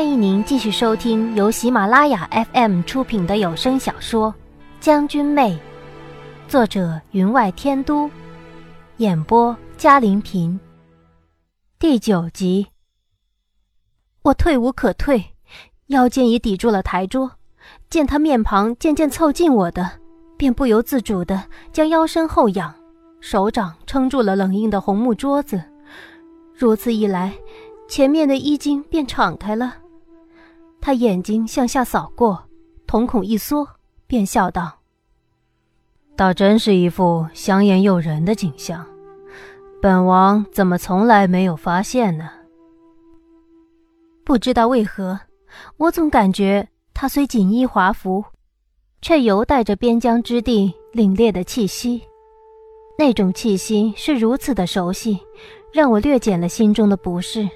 欢迎您继续收听由喜马拉雅 FM 出品的有声小说《将军妹》，作者云外天都，演播嘉玲平。第九集，我退无可退，腰间已抵住了台桌，见他面庞渐渐凑近我的，便不由自主的将腰身后仰，手掌撑住了冷硬的红木桌子。如此一来。前面的衣襟便敞开了，他眼睛向下扫过，瞳孔一缩，便笑道：“倒真是一副香艳诱人的景象，本王怎么从来没有发现呢？”不知道为何，我总感觉他虽锦衣华服，却犹带着边疆之地凛冽的气息，那种气息是如此的熟悉，让我略减了心中的不适。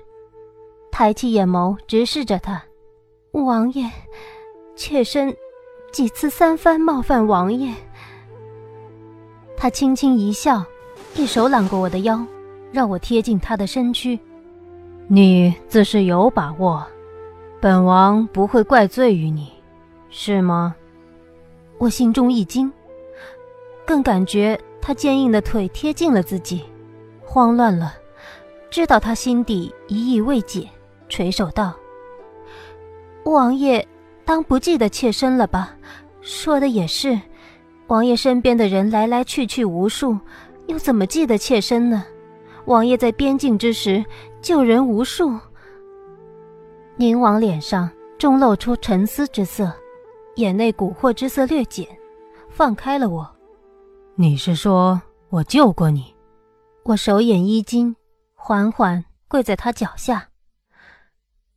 抬起眼眸，直视着他，王爷，妾身几次三番冒犯王爷。他轻轻一笑，一手揽过我的腰，让我贴近他的身躯。你自是有把握，本王不会怪罪于你，是吗？我心中一惊，更感觉他坚硬的腿贴近了自己，慌乱了，知道他心底疑意未解。垂手道：“王爷，当不记得妾身了吧？说的也是，王爷身边的人来来去去无数，又怎么记得妾身呢？王爷在边境之时，救人无数。”宁王脸上终露出沉思之色，眼内蛊惑之色略减，放开了我。你是说我救过你？我手眼衣襟，缓缓跪在他脚下。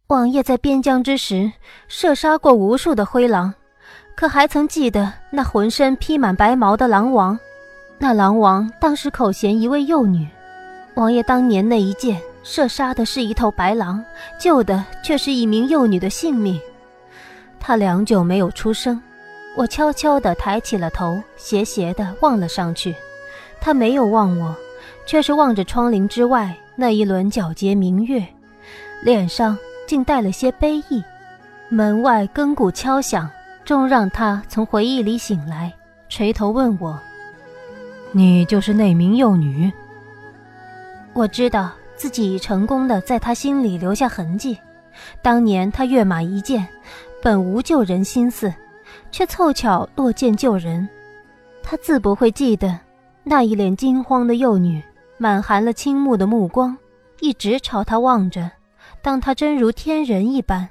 王爷在边疆之时，射杀过无数的灰狼，可还曾记得那浑身披满白毛的狼王？那狼王当时口衔一位幼女，王爷当年那一箭射杀的是一头白狼，救的却是一名幼女的性命。他良久没有出声，我悄悄地抬起了头，斜斜地望了上去。他没有望我，却是望着窗棂之外那一轮皎洁明月，脸上。竟带了些悲意，门外更鼓敲响，终让他从回忆里醒来，垂头问我：“你就是那名幼女？”我知道自己已成功的在他心里留下痕迹。当年他跃马一箭，本无救人心思，却凑巧落箭救人。他自不会记得，那一脸惊慌的幼女，满含了倾慕的目光，一直朝他望着。当他真如天人一般，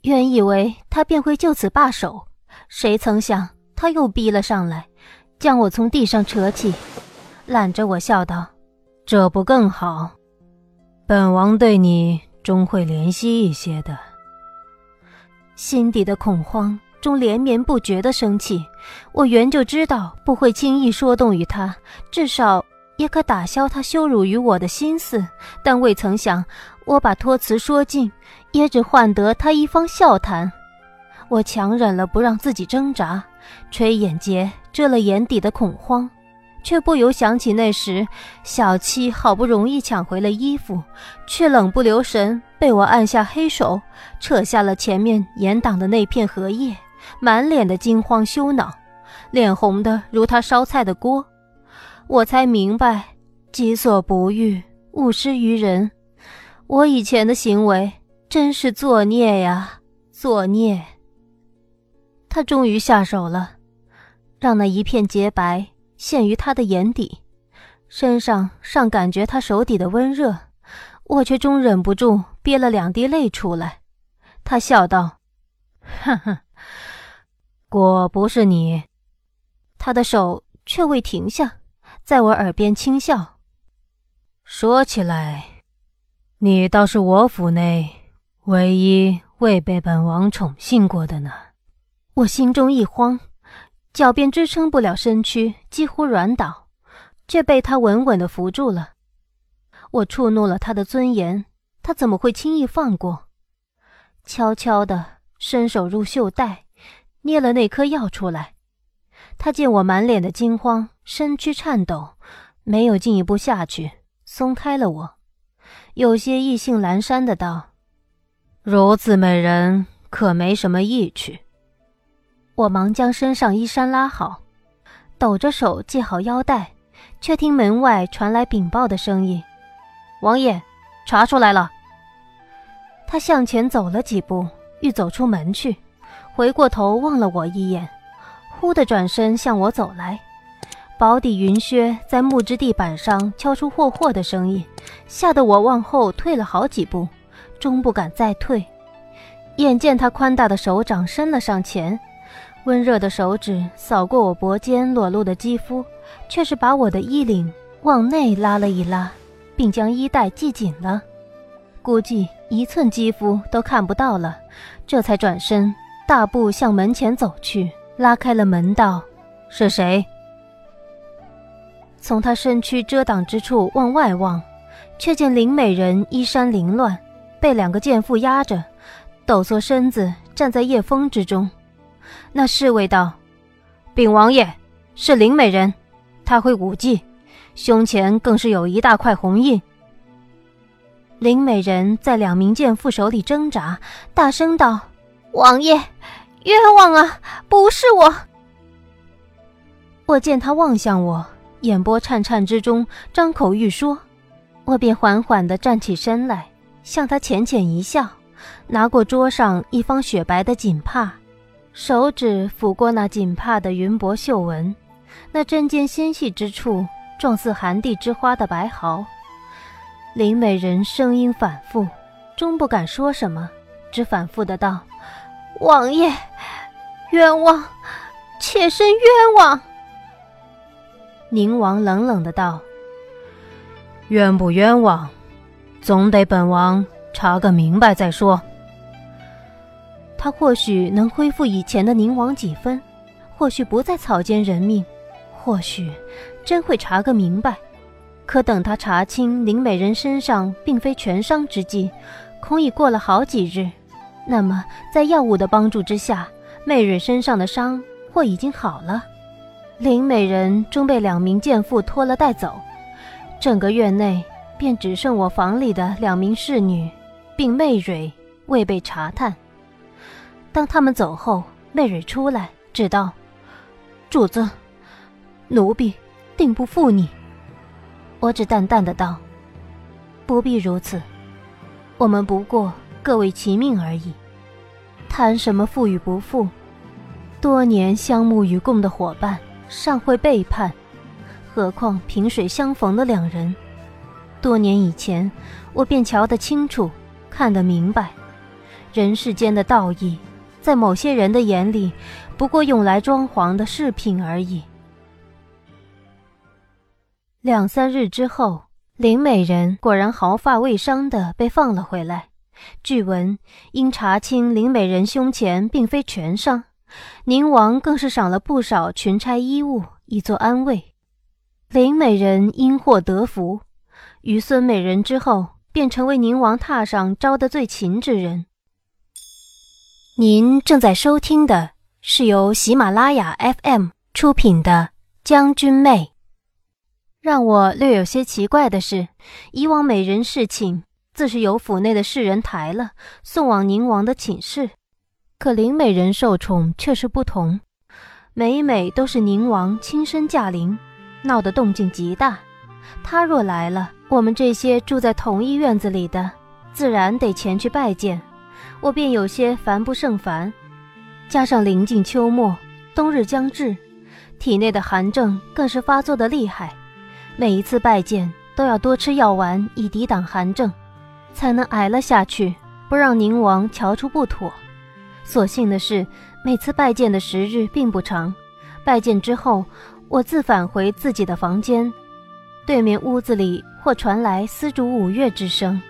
原以为他便会就此罢手，谁曾想他又逼了上来，将我从地上扯起，揽着我笑道：“这不更好？本王对你终会怜惜一些的。”心底的恐慌中连绵不绝的生气，我原就知道不会轻易说动于他，至少。也可打消他羞辱于我的心思，但未曾想，我把托辞说尽，也只换得他一方笑谈。我强忍了不让自己挣扎，垂眼睫遮了眼底的恐慌，却不由想起那时小七好不容易抢回了衣服，却冷不留神被我按下黑手，扯下了前面掩挡的那片荷叶，满脸的惊慌羞恼，脸红的如他烧菜的锅。我才明白，己所不欲，勿施于人。我以前的行为真是作孽呀，作孽。他终于下手了，让那一片洁白陷于他的眼底，身上尚感觉他手底的温热，我却终忍不住憋了两滴泪出来。他笑道：“哼哼，果不是你。”他的手却未停下。在我耳边轻笑，说起来，你倒是我府内唯一未被本王宠幸过的呢。我心中一慌，脚便支撑不了身躯，几乎软倒，却被他稳稳的扶住了。我触怒了他的尊严，他怎么会轻易放过？悄悄的伸手入袖袋，捏了那颗药出来。他见我满脸的惊慌，身躯颤抖，没有进一步下去，松开了我，有些意兴阑珊的道：“如此美人，可没什么意趣。我忙将身上衣衫拉好，抖着手系好腰带，却听门外传来禀报的声音：“王爷，查出来了。”他向前走了几步，欲走出门去，回过头望了我一眼，忽地转身向我走来。薄底云靴在木质地板上敲出霍霍的声音，吓得我往后退了好几步，终不敢再退。眼见他宽大的手掌伸了上前。温热的手指扫过我脖间裸露的肌肤，却是把我的衣领往内拉了一拉，并将衣带系紧了。估计一寸肌肤都看不到了，这才转身大步向门前走去，拉开了门道：“是谁？”从他身躯遮挡之处往外望，却见林美人衣衫凌乱，被两个贱妇压着，抖擞身子站在夜风之中。那侍卫道：“禀王爷，是林美人，她会舞技，胸前更是有一大块红印。”林美人在两名贱妇手里挣扎，大声道：“王爷，冤枉啊！不是我。”我见他望向我，眼波颤颤之中，张口欲说，我便缓缓地站起身来，向他浅浅一笑，拿过桌上一方雪白的锦帕。手指抚过那锦帕的云薄绣纹，那针尖纤细之处，状似寒地之花的白毫。林美人声音反复，终不敢说什么，只反复的道：“王爷，冤枉，妾身冤枉。”宁王冷冷的道：“冤不冤枉，总得本王查个明白再说。”他或许能恢复以前的宁王几分，或许不再草菅人命，或许真会查个明白。可等他查清林美人身上并非全伤之际，恐已过了好几日。那么在药物的帮助之下，媚蕊身上的伤或已经好了。林美人终被两名贱妇拖了带走，整个院内便只剩我房里的两名侍女，并媚蕊未被查探。当他们走后，媚蕊出来，只道：“主子，奴婢定不负你。”我只淡淡的道：“不必如此，我们不过各为其命而已，谈什么负与不负？多年相沐与共的伙伴尚会背叛，何况萍水相逢的两人？多年以前，我便瞧得清楚，看得明白，人世间的道义。”在某些人的眼里，不过用来装潢的饰品而已。两三日之后，林美人果然毫发未伤的被放了回来。据闻，因查清林美人胸前并非全伤，宁王更是赏了不少群差衣物以作安慰。林美人因祸得福，于孙美人之后，便成为宁王榻上招得最勤之人。您正在收听的是由喜马拉雅 FM 出品的《将军妹》。让我略有些奇怪的是，以往美人侍寝自是由府内的侍人抬了送往宁王的寝室，可林美人受宠却是不同，每每都是宁王亲身驾临，闹得动静极大。他若来了，我们这些住在同一院子里的，自然得前去拜见。我便有些烦不胜烦，加上临近秋末，冬日将至，体内的寒症更是发作的厉害。每一次拜见都要多吃药丸以抵挡寒症，才能挨了下去，不让宁王瞧出不妥。所幸的是，每次拜见的时日并不长。拜见之后，我自返回自己的房间，对面屋子里或传来丝竹舞乐之声。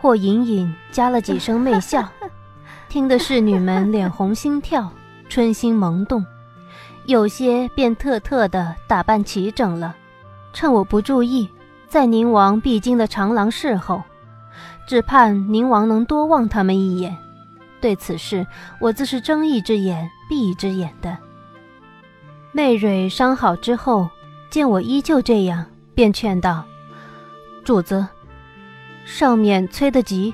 或隐隐加了几声媚笑，听得侍女们脸红心跳，春心萌动，有些便特特的打扮齐整了，趁我不注意，在宁王必经的长廊侍候，只盼宁王能多望他们一眼。对此事，我自是睁一只眼闭一只眼的。媚蕊伤好之后，见我依旧这样，便劝道：“主子。”上面催得急，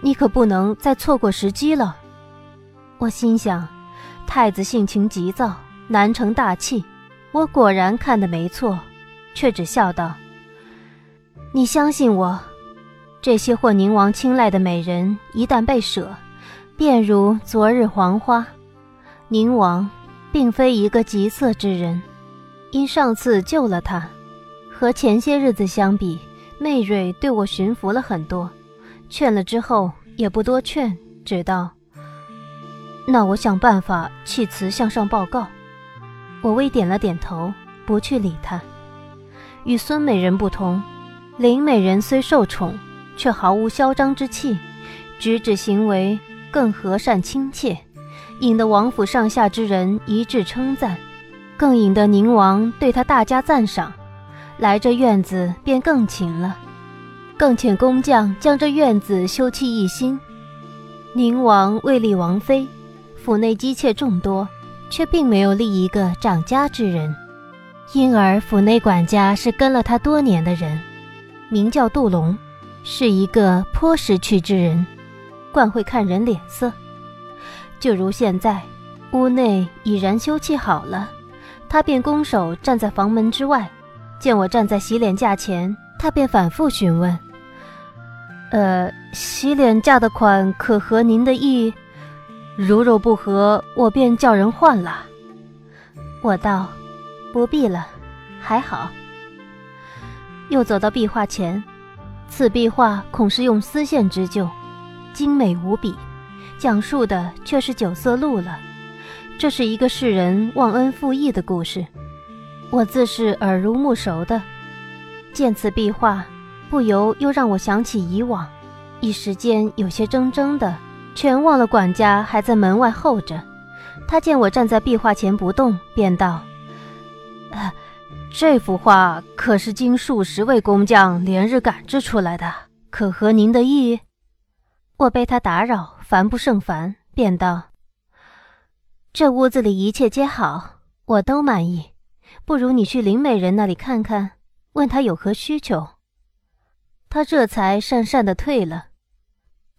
你可不能再错过时机了。我心想，太子性情急躁，难成大器。我果然看得没错，却只笑道：“你相信我，这些获宁王青睐的美人，一旦被舍，便如昨日黄花。宁王并非一个极色之人，因上次救了他。”和前些日子相比，媚蕊对我驯服了很多，劝了之后也不多劝，只道：“那我想办法弃辞向上报告。”我微点了点头，不去理他。与孙美人不同，林美人虽受宠，却毫无嚣张之气，举止行为更和善亲切，引得王府上下之人一致称赞，更引得宁王对他大加赞赏。来这院子便更勤了，更遣工匠将这院子修葺一新。宁王位立王妃，府内姬妾众多，却并没有立一个掌家之人，因而府内管家是跟了他多年的人，名叫杜龙，是一个颇识趣之人，惯会看人脸色。就如现在，屋内已然修葺好了，他便拱手站在房门之外。见我站在洗脸架前，他便反复询问：“呃，洗脸架的款可合您的意？如若不合，我便叫人换了。”我道：“不必了，还好。”又走到壁画前，此壁画恐是用丝线织就，精美无比，讲述的却是九色鹿了。这是一个世人忘恩负义的故事。我自是耳濡目熟的，见此壁画，不由又让我想起以往，一时间有些怔怔的，全忘了管家还在门外候着。他见我站在壁画前不动，便道：“这幅画可是经数十位工匠连日赶制出来的，可合您的意？”我被他打扰，烦不胜烦，便道：“这屋子里一切皆好，我都满意。”不如你去林美人那里看看，问她有何需求。他这才讪讪的退了。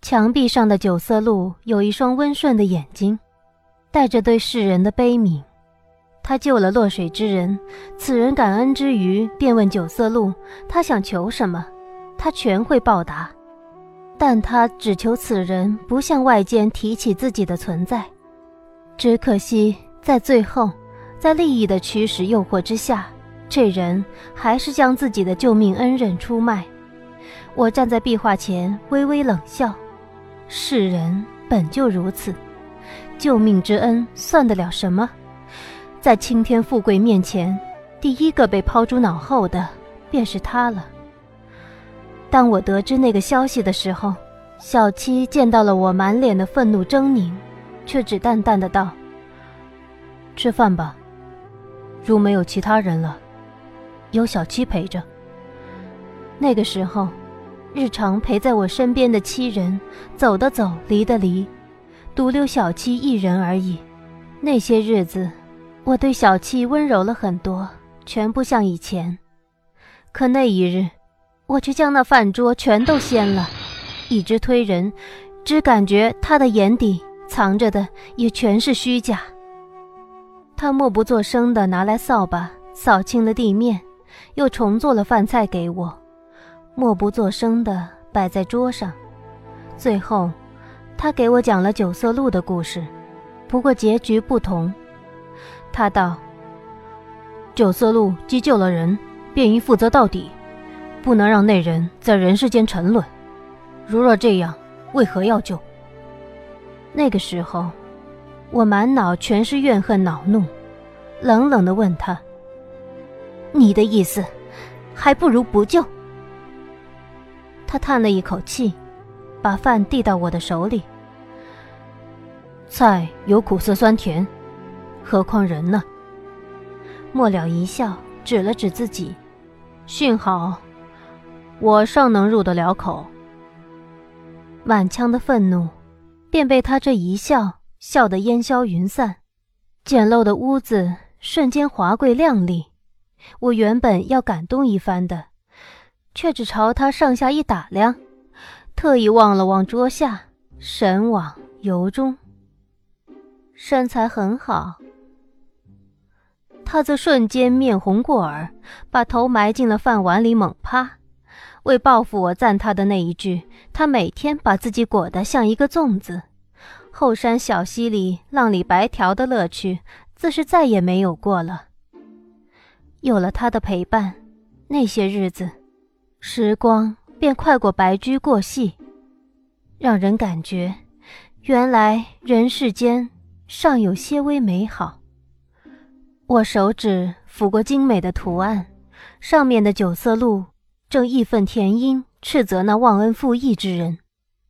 墙壁上的九色鹿有一双温顺的眼睛，带着对世人的悲悯。他救了落水之人，此人感恩之余，便问九色鹿：他想求什么？他全会报答。但他只求此人不向外间提起自己的存在。只可惜在最后。在利益的驱使诱惑之下，这人还是将自己的救命恩人出卖。我站在壁画前，微微冷笑。世人本就如此，救命之恩算得了什么？在青天富贵面前，第一个被抛诸脑后的便是他了。当我得知那个消息的时候，小七见到了我满脸的愤怒狰狞，却只淡淡的道：“吃饭吧。”如没有其他人了，有小七陪着。那个时候，日常陪在我身边的七人，走的走，离的离，独留小七一人而已。那些日子，我对小七温柔了很多，全不像以前。可那一日，我却将那饭桌全都掀了，一直推人，只感觉他的眼底藏着的也全是虚假。他默不作声地拿来扫把扫清了地面，又重做了饭菜给我，默不作声地摆在桌上。最后，他给我讲了九色鹿的故事，不过结局不同。他道：“九色鹿既救了人，便应负责到底，不能让那人在人世间沉沦。如若这样，为何要救？”那个时候。我满脑全是怨恨恼怒，冷冷地问他：“你的意思，还不如不救。”他叹了一口气，把饭递到我的手里。菜有苦涩酸甜，何况人呢？末了一笑，指了指自己，幸好我尚能入得了口。满腔的愤怒，便被他这一笑。笑得烟消云散，简陋的屋子瞬间华贵亮丽。我原本要感动一番的，却只朝他上下一打量，特意望了望桌下，神往由衷。身材很好。他则瞬间面红过耳，把头埋进了饭碗里，猛趴。为报复我赞他的那一句，他每天把自己裹得像一个粽子。后山小溪里浪里白条的乐趣，自是再也没有过了。有了他的陪伴，那些日子，时光便快过白驹过隙，让人感觉，原来人世间尚有些微美好。我手指抚过精美的图案，上面的九色鹿正义愤填膺，斥责那忘恩负义之人，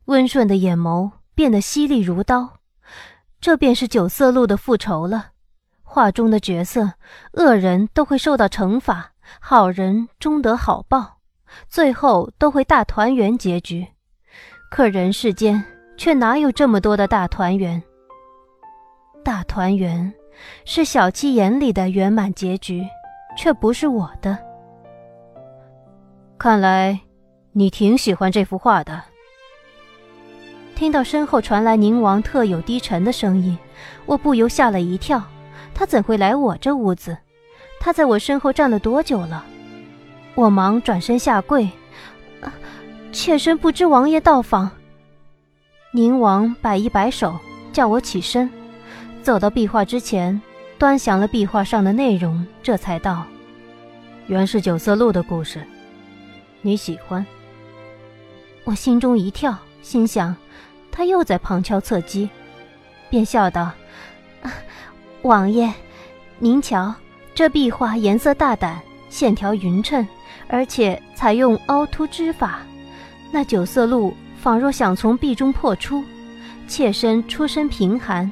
温顺的眼眸变得犀利如刀。这便是九色鹿的复仇了。画中的角色，恶人都会受到惩罚，好人终得好报，最后都会大团圆结局。可人世间却哪有这么多的大团圆？大团圆是小七眼里的圆满结局，却不是我的。看来，你挺喜欢这幅画的。听到身后传来宁王特有低沉的声音，我不由吓了一跳。他怎会来我这屋子？他在我身后站了多久了？我忙转身下跪，妾身不知王爷到访。宁王摆一摆手，叫我起身，走到壁画之前，端详了壁画上的内容，这才道：“原是九色鹿的故事。”你喜欢？我心中一跳，心想，他又在旁敲侧击，便笑道：“王爷，您瞧，这壁画颜色大胆，线条匀称，而且采用凹凸织法。那九色鹿仿若想从壁中破出。妾身出身贫寒，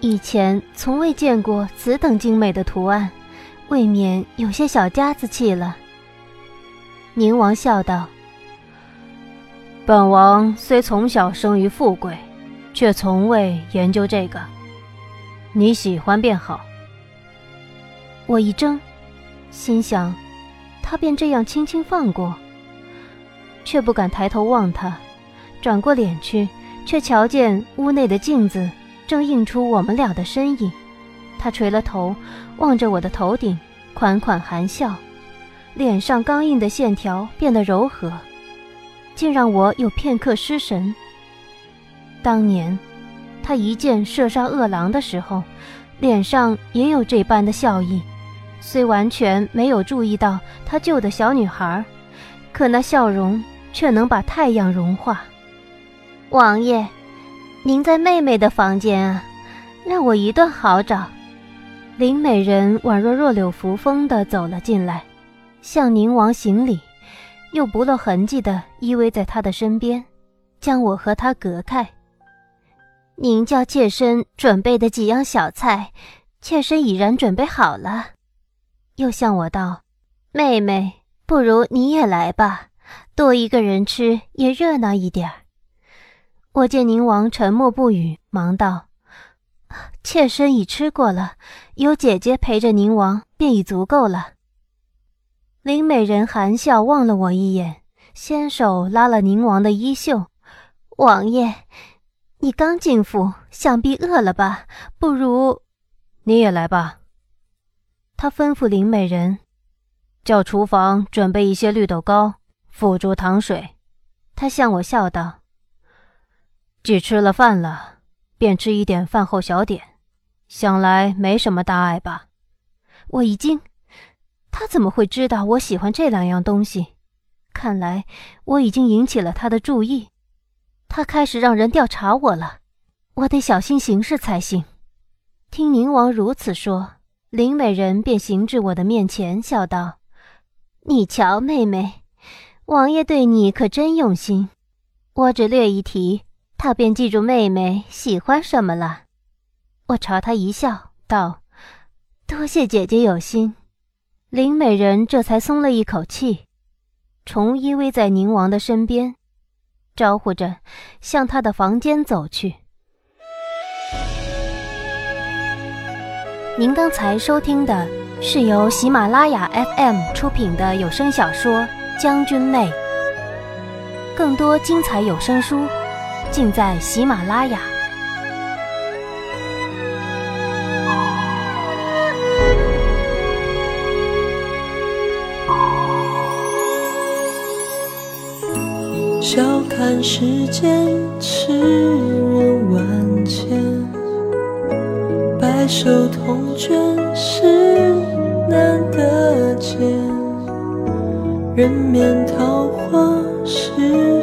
以前从未见过此等精美的图案，未免有些小家子气了。”宁王笑道：“本王虽从小生于富贵，却从未研究这个。你喜欢便好。”我一怔，心想，他便这样轻轻放过，却不敢抬头望他。转过脸去，却瞧见屋内的镜子正映出我们俩的身影。他垂了头，望着我的头顶，款款含笑。脸上刚硬的线条变得柔和，竟让我有片刻失神。当年，他一箭射杀恶狼的时候，脸上也有这般的笑意。虽完全没有注意到他救的小女孩，可那笑容却能把太阳融化。王爷，您在妹妹的房间啊，让我一顿好找。林美人宛若弱柳扶风的走了进来。向宁王行礼，又不露痕迹的依偎在他的身边，将我和他隔开。您叫妾身准备的几样小菜，妾身已然准备好了。又向我道：“妹妹，不如你也来吧，多一个人吃也热闹一点。”我见宁王沉默不语，忙道：“妾身已吃过了，有姐姐陪着宁王便已足够了。”林美人含笑望了我一眼，先手拉了宁王的衣袖：“王爷，你刚进府，想必饿了吧？不如你也来吧。”他吩咐林美人，叫厨房准备一些绿豆糕，腐竹糖水。他向我笑道：“既吃了饭了，便吃一点饭后小点，想来没什么大碍吧？”我一惊。他怎么会知道我喜欢这两样东西？看来我已经引起了他的注意，他开始让人调查我了。我得小心行事才行。听宁王如此说，林美人便行至我的面前，笑道：“你瞧，妹妹，王爷对你可真用心。我只略一提，他便记住妹妹喜欢什么了。”我朝他一笑，道：“多谢姐姐有心。”林美人这才松了一口气，重依偎在宁王的身边，招呼着向他的房间走去。您刚才收听的是由喜马拉雅 FM 出品的有声小说《将军妹》。更多精彩有声书，尽在喜马拉雅。笑看世间痴人万千，白首同卷是难得见，人面桃花是？